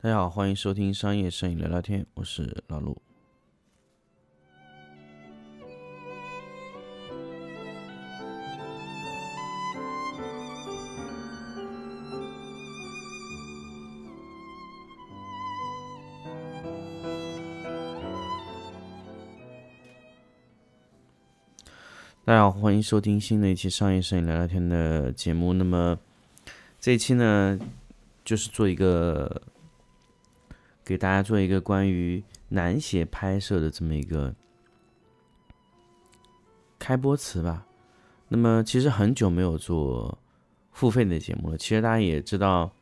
大家好，欢迎收听商业摄影聊聊天，我是老陆。大家好，欢迎收听新的一期商业摄影聊聊天的节目。那么这一期呢，就是做一个给大家做一个关于男鞋拍摄的这么一个开播词吧。那么其实很久没有做付费的节目了，其实大家也知道，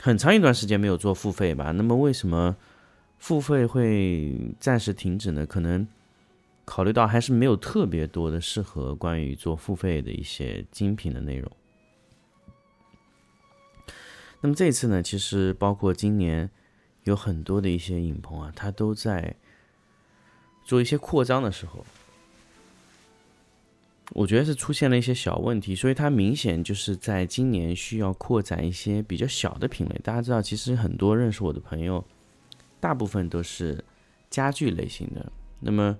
很长一段时间没有做付费吧。那么为什么付费会暂时停止呢？可能。考虑到还是没有特别多的适合关于做付费的一些精品的内容。那么这次呢，其实包括今年有很多的一些影棚啊，它都在做一些扩张的时候，我觉得是出现了一些小问题，所以它明显就是在今年需要扩展一些比较小的品类。大家知道，其实很多认识我的朋友，大部分都是家具类型的。那么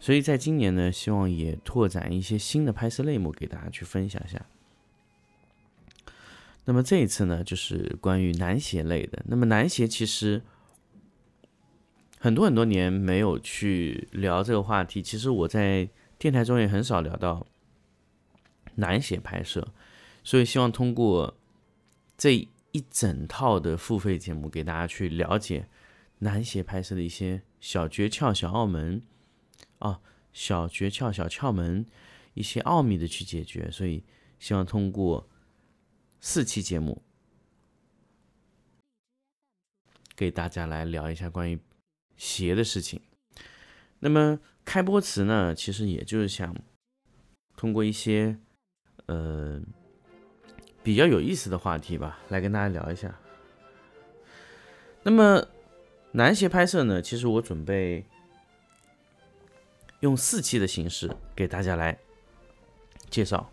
所以在今年呢，希望也拓展一些新的拍摄类目给大家去分享一下。那么这一次呢，就是关于男鞋类的。那么男鞋其实很多很多年没有去聊这个话题，其实我在电台中也很少聊到男鞋拍摄，所以希望通过这一整套的付费节目，给大家去了解男鞋拍摄的一些小诀窍、小澳门。啊，小诀窍、小窍门，一些奥秘的去解决，所以希望通过四期节目，给大家来聊一下关于鞋的事情。那么开播词呢，其实也就是想通过一些呃比较有意思的话题吧，来跟大家聊一下。那么男鞋拍摄呢，其实我准备。用四期的形式给大家来介绍。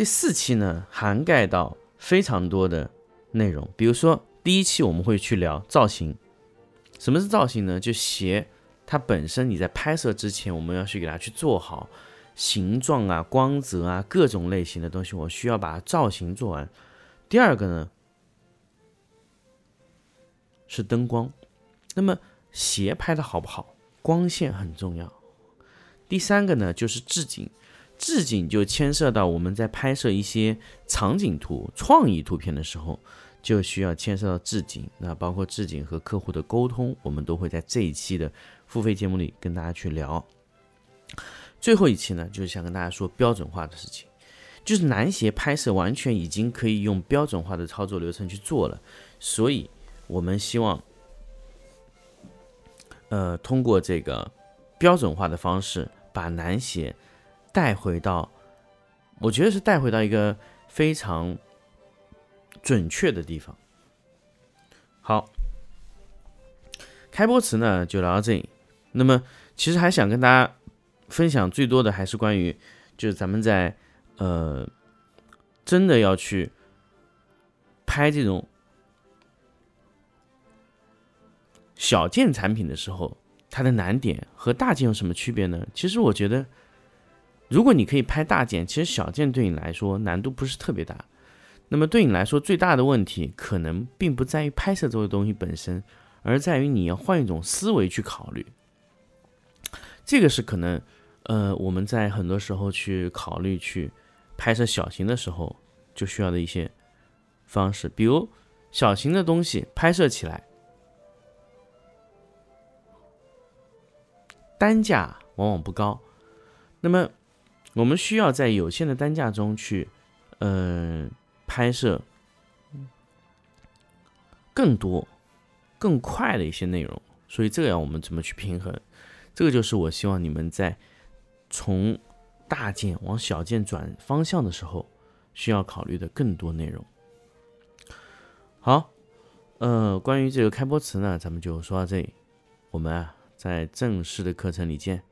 这四期呢，涵盖到非常多的内容。比如说，第一期我们会去聊造型。什么是造型呢？就鞋它本身，你在拍摄之前，我们要去给它去做好形状啊、光泽啊各种类型的东西，我需要把造型做完。第二个呢是灯光。那么鞋拍的好不好？光线很重要。第三个呢，就是置景，置景就牵涉到我们在拍摄一些场景图、创意图片的时候，就需要牵涉到置景。那包括置景和客户的沟通，我们都会在这一期的付费节目里跟大家去聊。最后一期呢，就是想跟大家说标准化的事情，就是男鞋拍摄完全已经可以用标准化的操作流程去做了，所以我们希望。呃，通过这个标准化的方式，把男鞋带回到，我觉得是带回到一个非常准确的地方。好，开播词呢就聊到这里。那么，其实还想跟大家分享最多的还是关于，就是咱们在呃真的要去拍这种。小件产品的时候，它的难点和大件有什么区别呢？其实我觉得，如果你可以拍大件，其实小件对你来说难度不是特别大。那么对你来说最大的问题，可能并不在于拍摄这个东西本身，而在于你要换一种思维去考虑。这个是可能，呃，我们在很多时候去考虑去拍摄小型的时候，就需要的一些方式，比如小型的东西拍摄起来。单价往往不高，那么我们需要在有限的单价中去，嗯，拍摄更多、更快的一些内容。所以这个要我们怎么去平衡？这个就是我希望你们在从大件往小件转方向的时候，需要考虑的更多内容。好，呃，关于这个开播词呢，咱们就说到这里，我们啊。在正式的课程里见。